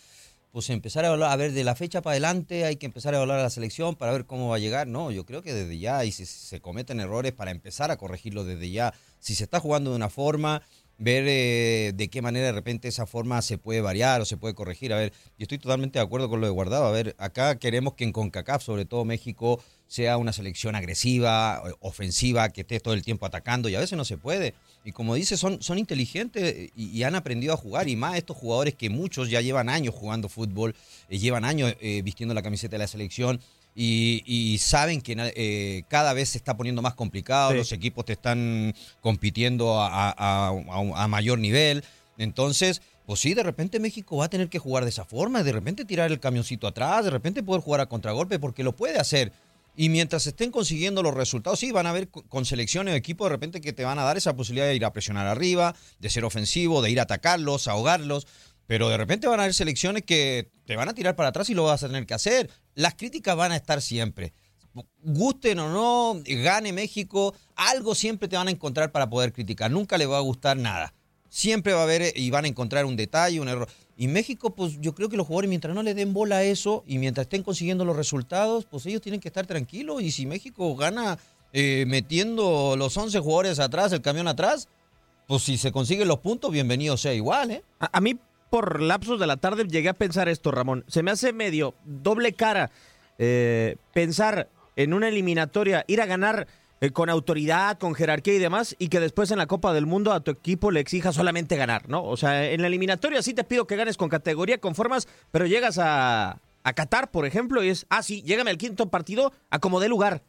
pues empezar a evaluar, a ver, de la fecha para adelante hay que empezar a evaluar a la selección para ver cómo va a llegar. No, yo creo que desde ya, y si se cometen errores, para empezar a corregirlo desde ya. Si se está jugando de una forma, ver eh, de qué manera de repente esa forma se puede variar o se puede corregir. A ver, yo estoy totalmente de acuerdo con lo de Guardado. A ver, acá queremos que en CONCACAF, sobre todo México, sea una selección agresiva, ofensiva, que esté todo el tiempo atacando y a veces no se puede. Y como dice, son, son inteligentes y, y han aprendido a jugar y más estos jugadores que muchos ya llevan años jugando fútbol, eh, llevan años eh, vistiendo la camiseta de la selección. Y, y, saben que eh, cada vez se está poniendo más complicado, sí. los equipos te están compitiendo a, a, a, a, mayor nivel. Entonces, pues sí, de repente México va a tener que jugar de esa forma, de repente tirar el camioncito atrás, de repente poder jugar a contragolpe, porque lo puede hacer. Y mientras estén consiguiendo los resultados, sí, van a haber con selecciones o equipos de repente que te van a dar esa posibilidad de ir a presionar arriba, de ser ofensivo, de ir a atacarlos, ahogarlos. Pero de repente van a haber selecciones que te van a tirar para atrás y lo vas a tener que hacer. Las críticas van a estar siempre. Gusten o no, gane México, algo siempre te van a encontrar para poder criticar. Nunca le va a gustar nada. Siempre va a haber y van a encontrar un detalle, un error. Y México, pues yo creo que los jugadores, mientras no le den bola a eso y mientras estén consiguiendo los resultados, pues ellos tienen que estar tranquilos. Y si México gana eh, metiendo los 11 jugadores atrás, el camión atrás, pues si se consiguen los puntos, bienvenido sea igual, ¿eh? A, mí por lapsos de la tarde llegué a pensar esto, Ramón. Se me hace medio doble cara eh, pensar en una eliminatoria, ir a ganar eh, con autoridad, con jerarquía y demás, y que después en la Copa del Mundo a tu equipo le exija solamente ganar, ¿no? O sea, en la eliminatoria sí te pido que ganes con categoría, con formas, pero llegas a, a Qatar, por ejemplo, y es, ah, sí, llégame al quinto partido a como dé lugar.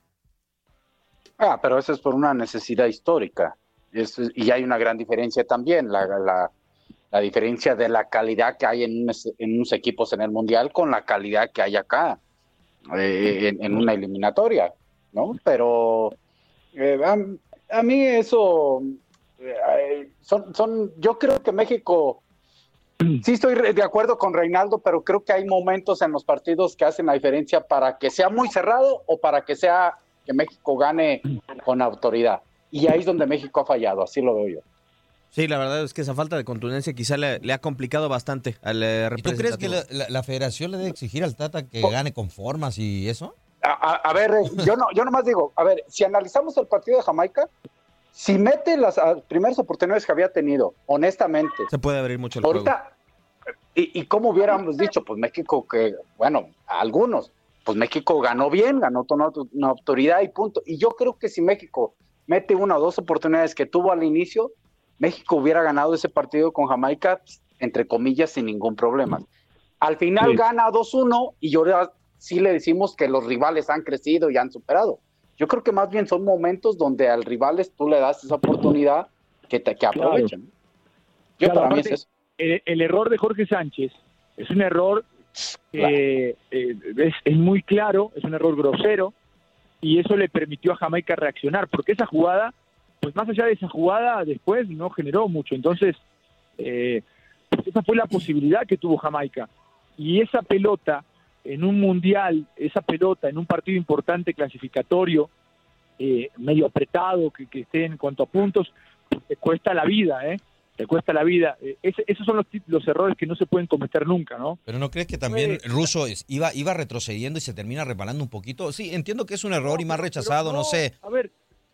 Ah, pero eso es por una necesidad histórica. Y hay una gran diferencia también, la, la, diferencia de la calidad que hay en, en, unos equipos en el Mundial con la calidad que hay acá eh, en, una eliminatoria, ¿no? Pero eh, a, a, mí eso, eh, son, son, yo creo que México, sí estoy de acuerdo con Reinaldo, pero creo que hay momentos en los partidos que hacen la diferencia para que sea muy cerrado o para que sea que México gane con autoridad. Y ahí es donde México ha fallado, así lo veo yo. Sí, la verdad es que esa falta de contundencia quizá le, le ha complicado bastante al eh, ¿Y tú crees que la, la, la, federación le debe exigir al Tata que gane con formas y eso? A, a, a, ver, yo no, yo nomás digo, a ver, si analizamos el partido de Jamaica, si mete las primeras oportunidades que había tenido, honestamente. Se puede abrir mucho el ahorita, juego. Y, y como hubiéramos dicho, pues México que, bueno, algunos, pues México ganó bien, ganó una, una autoridad y punto. Y yo creo que si México mete una o dos oportunidades que tuvo al inicio, México hubiera ganado ese partido con Jamaica, entre comillas, sin ningún problema. Al final sí. gana 2-1 y yo sí le decimos que los rivales han crecido y han superado. Yo creo que más bien son momentos donde al rivales tú le das esa oportunidad que, te, que aprovechen. Claro. Yo claro, para mí es eso. El, el, error de Jorge Sánchez es un error que eh, es, es muy claro, es un error grosero y eso le permitió a Jamaica reaccionar, porque esa jugada pues más allá de esa jugada, después no generó mucho. Entonces, eh, pues esa fue la posibilidad que tuvo Jamaica. Y esa pelota en un mundial, esa pelota en un partido importante clasificatorio, eh, medio apretado, que, que, esté en cuanto a puntos, pues te cuesta la vida, ¿eh? Te cuesta la vida. Eh, ese, esos son los, los, errores que no se pueden cometer nunca, ¿no? Pero ¿no crees que también pues, Russo iba, iba retrocediendo y se termina reparando un poquito? Sí, entiendo que es un error no, y más rechazado, no, no sé. A ver,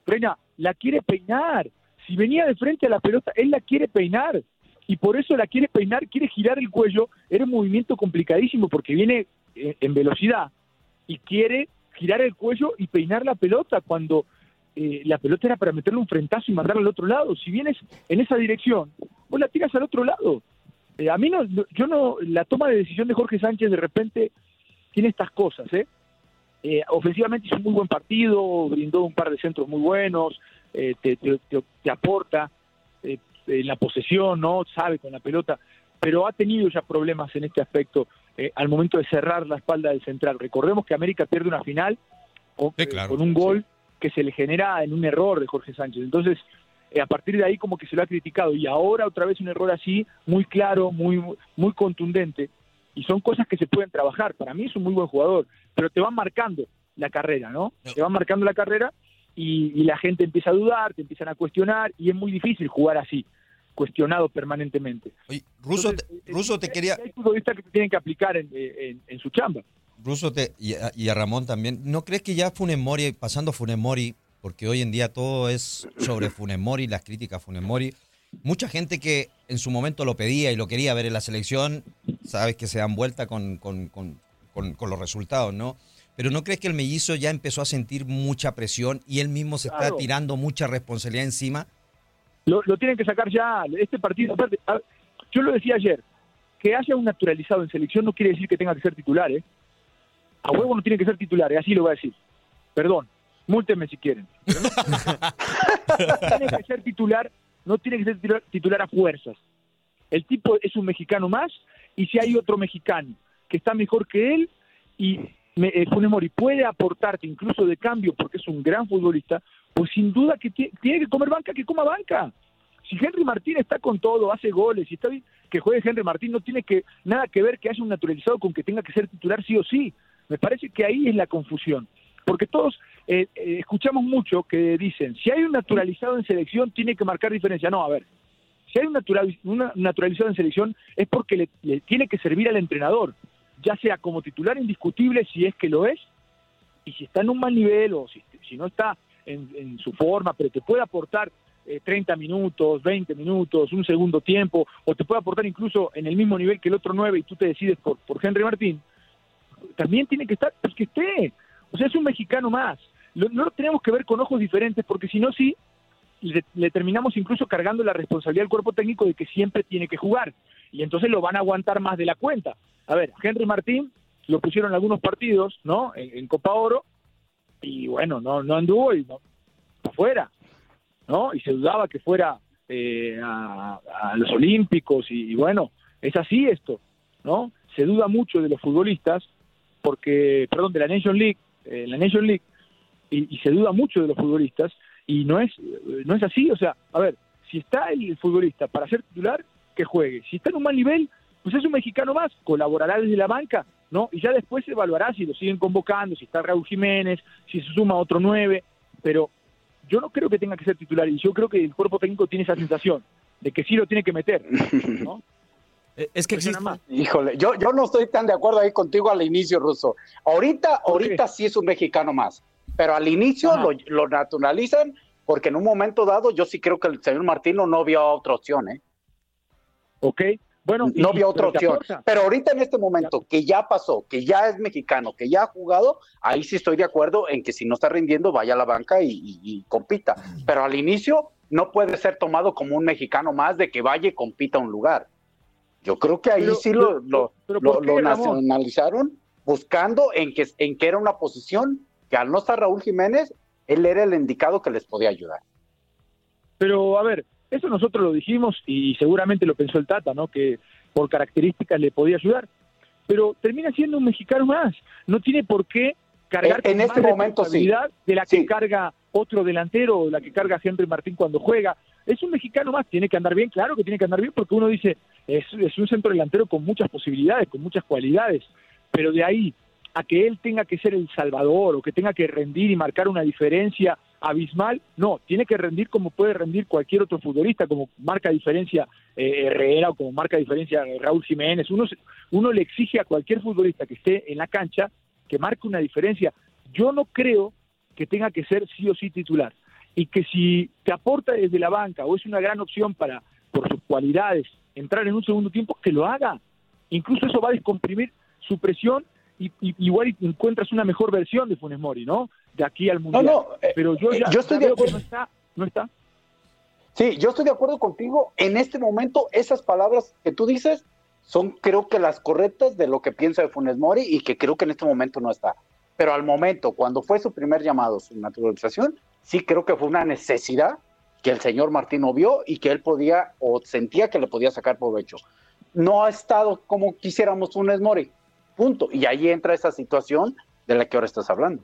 Reina, la quiere peinar. Si venía de frente a la pelota, él la quiere peinar. y por eso la quiere peinar, quiere girar el cuello, era un movimiento complicadísimo porque viene en velocidad y quiere girar el cuello y peinar la pelota cuando eh, la pelota era para meterle un frentazo y mandarla al otro lado. Si vienes en esa dirección, vos la tiras al otro lado. Eh, a mí no, yo no, la toma de decisión de Jorge Sánchez de repente tiene estas cosas, ¿eh? Eh, ofensivamente hizo un muy buen partido, brindó un par de centros muy buenos, te, te- te- te aporta la posesión, ¿no? Sabe con la pelota, pero ha tenido ya problemas en este aspecto eh, al momento de cerrar la espalda del central. Recordemos que América pierde una final con, eh, con un gol que se le genera en un error de Jorge Sánchez. Entonces, eh, a partir de ahí como que se lo ha criticado y ahora otra vez un error así, muy claro, muy, muy contundente. Y son cosas que se pueden trabajar. Para mí es un muy buen jugador, pero te van marcando la carrera, ¿no? Te van marcando la carrera y, y la gente empieza a dudar, te empiezan a cuestionar y es muy difícil jugar así, cuestionado permanentemente. Ruso, Entonces, te, Ruso, te quería... Hay futbolistas que tienen que aplicar en, en- en su chamba. Ruso te, y, a, y a Ramón también. ¿No crees que ya Funemori, pasando Funemori, porque hoy en día todo es sobre Funemori, las críticas a Funemori, mucha gente que en su momento lo pedía y lo quería ver en la selección, sabes que se dan vuelta con, con- con- los resultados, ¿no? Pero ¿no crees que el mellizo ya empezó a sentir mucha presión y él mismo se está tirando mucha responsabilidad encima? Lo, lo tienen que sacar ya. Este partido, aparte, yo lo decía ayer, que haya un naturalizado en selección no quiere decir que tenga que ser titular, ¿eh? A huevo no tiene que ser titular, ¿eh? así lo voy a decir. Perdón, múltenme si quieren. No tiene que ser titular, no tiene que ser titular, titular a fuerzas. El tipo es un mexicano más y si hay otro mexicano que está mejor que él y me, eh, puede aportarte incluso de cambio porque es un gran futbolista, pues sin duda que tie- tiene que comer banca, que coma banca. Si Henry Martín está con todo, hace goles y está bien que juegue Henry Martín, no tiene que nada que ver que haya un naturalizado con que tenga que ser titular sí o sí. Me parece que ahí es la confusión. Porque todos eh, eh, escuchamos mucho que dicen, si hay un naturalizado en selección, tiene que marcar diferencia. No, a ver, si hay un, natural, naturalizado en selección es porque le, tiene que servir al entrenador, ya sea como titular indiscutible, si es que lo es, y si está en un mal nivel o si no está en, su forma, pero te puede aportar eh, 30 minutos, 20 minutos, un segundo tiempo, o te puede aportar incluso en el mismo nivel que el otro 9 y tú te decides por, por Henry Martín, también tiene que estar, pues que esté. O sea, es un mexicano más. Lo- no lo tenemos que ver con ojos diferentes, porque si no, sí, le, terminamos incluso cargando la responsabilidad al cuerpo técnico de que siempre tiene que jugar. Y entonces lo van a aguantar más de la cuenta. A ver, Henry Martín lo pusieron en algunos partidos, ¿no? En Copa Oro, y bueno, no, no anduvo y no, afuera, ¿no? Y se dudaba que fuera eh, a, a los Olímpicos, y, bueno, es así esto, ¿no? Se duda mucho de los futbolistas, porque, perdón, de la Nation League, eh, la Nation League, y, y se duda mucho de los futbolistas, y no es, no es así, o sea, a ver, si está el futbolista para ser titular, que juegue, si está en un mal nivel, pues es un mexicano más, colaborará desde la banca, ¿no? Y ya después se evaluará si lo siguen convocando, si está Raúl Jiménez, si se suma otro nueve, pero yo no creo que tenga que ser titular, y yo creo que el cuerpo técnico tiene esa sensación de que sí lo tiene que meter, ¿no? Es que existe... Híjole, yo, yo no estoy tan de acuerdo ahí contigo al inicio, Ruso. Ahorita, ahorita sí es un mexicano más, pero al inicio lo, lo naturalizan porque en un momento dado yo sí creo que el señor Martino no vio otra opción, ¿eh? Ok, bueno. No vio otra opción. Pero ahorita en este momento, que ya pasó, que ya es mexicano, que ya ha jugado, ahí sí estoy de acuerdo en que si no está rindiendo, vaya a la banca y, y- y compita. Pero al inicio no puede ser tomado como un mexicano más de que vaya y compita un lugar. Yo creo que ahí Pero- sí lo, lo, pero lo- ¿por qué, lo Ramón? nacionalizaron buscando en que, en que era una posición que al no estar Raúl Jiménez, él era el indicado que les podía ayudar. Pero a ver, eso nosotros lo dijimos y seguramente lo pensó el Tata, ¿no? Que por características le podía ayudar. Pero termina siendo un mexicano más. No tiene por qué cargar En- con este más momento sí. de la que carga otro delantero o la que carga Henry Martín cuando juega. Es un mexicano más, tiene que andar bien, claro que tiene que andar bien porque uno dice, es, es un centro delantero con muchas posibilidades, con muchas cualidades, pero de ahí a que él tenga que ser el salvador o que tenga que rendir y marcar una diferencia abismal, no, tiene que rendir como puede rendir cualquier otro futbolista, como marca diferencia eh, Herrera o como marca diferencia Raúl Jiménez. Uno, uno le exige a cualquier futbolista que esté en la cancha que marque una diferencia. Yo no creo que tenga que ser sí o sí titular y que si te aporta desde la banca o es una gran opción para por sus cualidades entrar en un segundo tiempo, que lo haga. Incluso eso va a descomprimir su presión y, y- igual encuentras una mejor versión de Funes Mori, ¿no? De aquí al Mundial. no, eh, Pero yo eh, ya yo estoy de acuerdo. no está, no está. Sí, yo estoy de acuerdo contigo. En este momento, esas palabras que tú dices son, creo que las correctas de lo que piensa de Funes Mori y que creo que en este momento no está. Pero al momento, cuando fue su primer llamado, su naturalización, sí creo que fue una necesidad que el señor Martino vio y que él podía o sentía que le podía sacar provecho. No ha estado como quisiéramos Funes Mori. Punto. Y ahí entra esa situación de la que ahora estás hablando.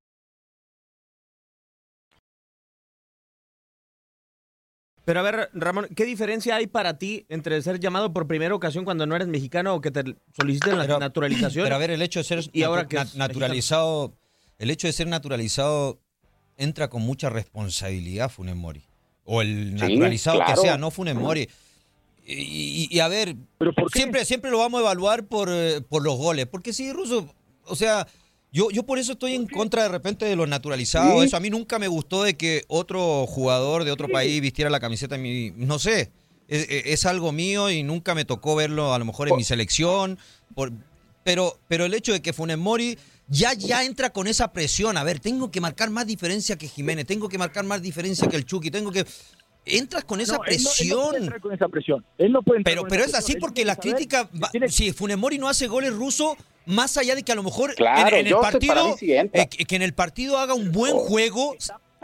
Pero a ver, Ramón, ¿qué diferencia hay para ti entre ser llamado por primera ocasión cuando no eres mexicano o que te soliciten la naturalización? Pero a ver, el hecho de ser y ahora que es naturalizado, el hecho de ser naturalizado entra con mucha responsabilidad Funes Mori. O el Sí, naturalizado claro. que sea, no Funes Mori. Y, y- y a ver, siempre, siempre lo vamos a evaluar por, eh, por los goles. Porque sí, Ruso, o sea, yo, yo por eso estoy en contra de repente de los naturalizados. Sí. Eso a mí nunca me gustó de que otro jugador de otro país vistiera la camiseta en mi. No sé. Es, es algo mío y nunca me tocó verlo a lo mejor en mi selección. por- pero, pero el hecho de que Funes Mori ya, ya entra con esa presión. A ver, tengo que marcar más diferencia que Jiménez, tengo que marcar más diferencia que el Chucky, tengo que. Entras con esa No, él no- él no presión. puede entrar con esa presión. Él no puede entrar Pero, con pero esa es así presión. Porque la crítica, va- si Funes Mori no hace goles ruso, más allá de que a lo mejor en- Claro, en, el partido, eh, que, en el partido haga un buen juego,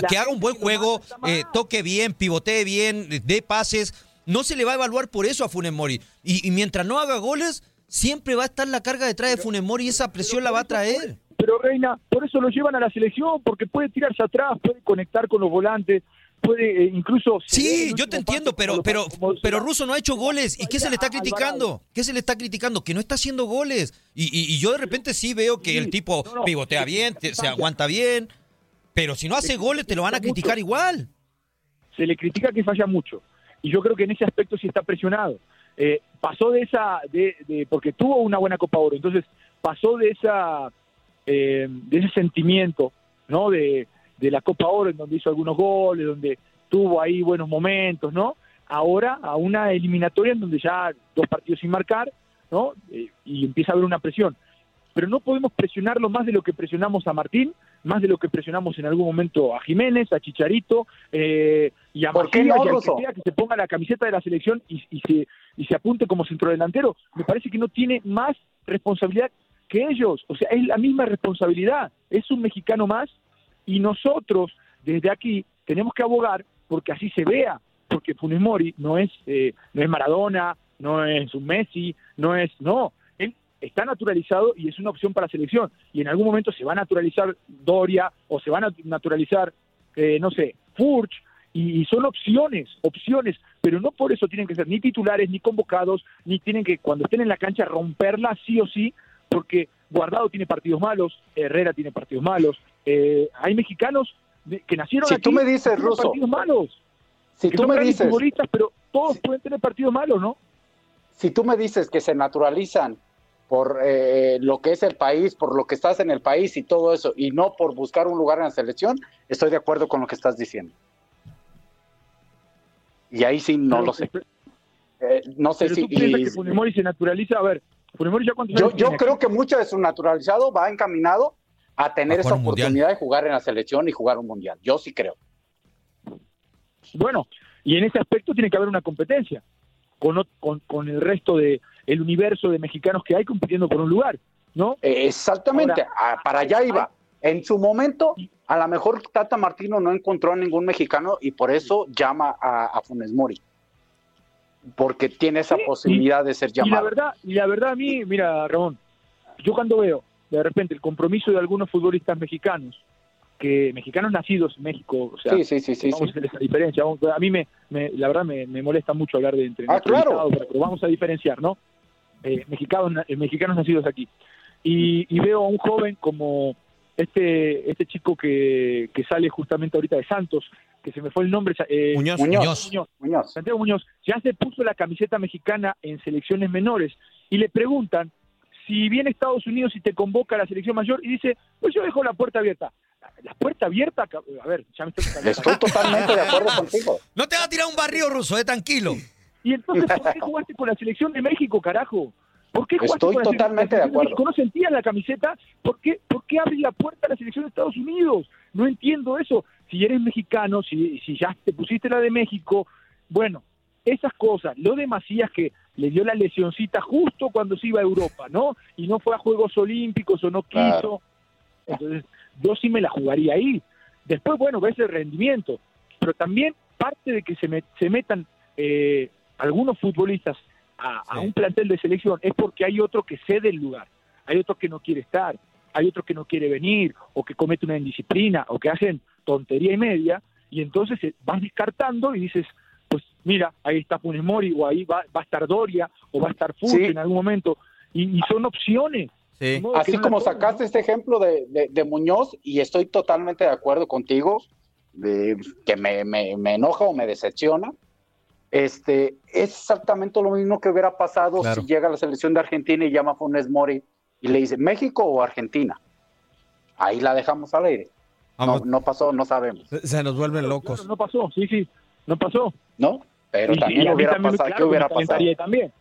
que haga un buen juego, eh, toque bien, pivotee bien, dé pases, no se le va a evaluar por eso a Funes Mori. Y, y mientras no haga goles, siempre va a estar la carga detrás de Funes Mori y esa presión la va a traer. Pero Reina, por eso lo llevan a la selección, porque puede tirarse atrás, puede conectar con los volantes, puede eh, incluso... Sí, yo te entiendo, pero, pero, pero Russo no ha hecho goles. ¿Y qué se le está criticando? ¿Qué se le está criticando? Que no está haciendo goles. Y, y- y yo de repente sí veo que el tipo pivotea bien, te- se aguanta bien. Pero si no hace goles, te lo van a criticar igual. se le critica que falla mucho. Y yo creo que en ese aspecto sí está presionado. Eh, pasó de esa, de, de- porque tuvo una buena Copa Oro, entonces pasó de esa, eh, de ese sentimiento, ¿no? De, de la Copa Oro, en donde hizo algunos goles, donde tuvo ahí buenos momentos, ¿no? Ahora a una eliminatoria en donde ya dos partidos sin marcar, ¿no? Eh, y empieza a haber una presión. Pero no podemos presionarlo más de lo que presionamos a Martín, más de lo que presionamos en algún momento a Jiménez, a Chicharito eh, y a ¿Por qué Macías no, que que se ponga la camiseta de la selección y, y se, y se apunte como centrodelantero. Me parece que no tiene más responsabilidad que ellos. O sea, es la misma responsabilidad. Es un mexicano más y nosotros desde aquí tenemos que abogar porque así se vea, porque Funes no es, eh, no es Maradona, no es un Messi, no es, no, él está naturalizado y es una opción para selección. Y en algún momento se va a naturalizar Doria o se va a nat- naturalizar, eh, no sé, Furch y son opciones, opciones, pero no por eso tienen que ser ni titulares ni convocados, ni tienen que cuando estén en la cancha romperla sí o sí, porque Guardado tiene partidos malos, Herrera tiene partidos malos, eh, hay mexicanos que nacieron Si aquí tú me dices, Russo, partidos malos, si que tú son me dices- futbolistas, pero todos pueden tener partidos malos, ¿no? si tú me dices que se naturalizan por eh, lo que es el país, por lo que estás en el país y todo eso, y no por buscar un lugar en la selección, estoy de acuerdo con lo que estás diciendo. Y ahí sí no lo sé. Eh, no sé Pero si. tú piensas y- que Funes Mori se naturaliza, a ver, Funes Mori ya cuántos yo años yo tiene creo aquí? que mucho de su naturalizado va encaminado a tener A esa mundial. oportunidad de jugar en la selección y jugar un mundial. Yo sí creo. Bueno, y en ese aspecto tiene que haber una competencia con, con, con el resto de el universo de mexicanos que hay compitiendo por un lugar, ¿no? Exactamente, Ahora, ah, para allá iba. En su momento, a lo mejor Tata Martino no encontró a ningún mexicano y por eso llama a, a Funes Mori. Porque tiene esa posibilidad de ser Y la llamado. verdad, y la verdad a mí, mira, Ramón, yo cuando veo de repente el compromiso de algunos futbolistas mexicanos, que mexicanos nacidos en México, o sea, Sí, sí, sí, sí, vamos sí. a hacer esa diferencia. vamos- a mí me, me- la verdad me, me molesta mucho hablar de entre Ah, claro. pero vamos a diferenciar, ¿no? Eh, mexicanos, na- eh, mexicanos nacidos aquí. Y, y veo a un joven como este este chico que, que sale justamente ahorita de Santos, que se me fue el nombre. eh, Muñoz. Muñoz. Muñoz. Muñoz. Santiago Muñoz ya se puso la camiseta mexicana en selecciones menores y le preguntan si viene Estados Unidos y te convoca a la selección mayor y dice, pues yo dejo la puerta abierta. La puerta abierta, a ver, ya me estoy... Estoy totalmente de acuerdo contigo. No te va a tirar un barrio ruso, eh, tranquilo. Y entonces, ¿por qué jugaste con la selección de México, carajo? ¿Por qué jugaste Estoy con la selección- totalmente de. México? ¿No sentías la camiseta? ¿Por qué, ¿Por qué abres la puerta a la selección de Estados Unidos? No entiendo eso. Si eres mexicano, si, si ya te pusiste la de México, bueno, esas cosas. Lo de Macías que le dio la lesioncita justo cuando se iba a Europa, ¿no? Y no fue a Juegos Olímpicos o no quiso. Entonces, yo sí me la jugaría ahí. Después, bueno, ves el rendimiento. Pero también parte de que se, met- se metan eh, algunos futbolistas a, a un plantel de selección es porque hay otro que cede el lugar, hay otro que no quiere estar, hay otro que no quiere venir, o que comete una indisciplina, o que hacen tontería y media, y entonces eh, vas descartando y dices, pues mira, ahí está Funes Mori, o ahí va, va a estar Doria, o va a estar Funes Sí. en algún momento, y, y son opciones. Que Así no como tomen, sacaste este ejemplo de, de- de Muñoz, y estoy totalmente de acuerdo contigo, de, que me, me- me enoja o me decepciona, este, es exactamente lo mismo que hubiera pasado Claro. si llega la selección de Argentina y llama a Funes Mori y le dice, ¿México o Argentina? Ahí la dejamos al aire. No, pasó, no sabemos. Se nos vuelven locos. Claro, no pasó, sí, sí, no pasó. ¿No? Pero Y- también y a mí hubiera también, pasado, claro, ¿qué me hubiera pasado? también.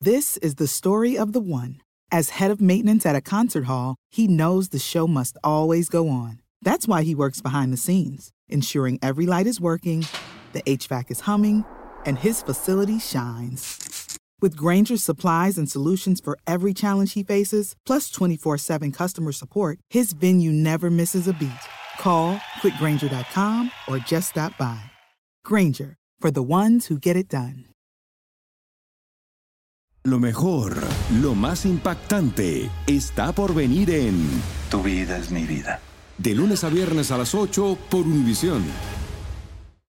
This is the story of the one. As head of maintenance at a concert hall, he knows the show must always go on. That's why he works behind the scenes, ensuring every light is working, the HVAC is humming, and his facility shines. With Granger's supplies and solutions for every challenge he faces, plus 24 7 customer support, his venue never misses a beat. Call quickgranger.com or just stop by. Granger, for the ones who get it done. Lo mejor, lo más impactante, está por venir en Tu vida es mi vida. De lunes a viernes a las 8 por Univisión.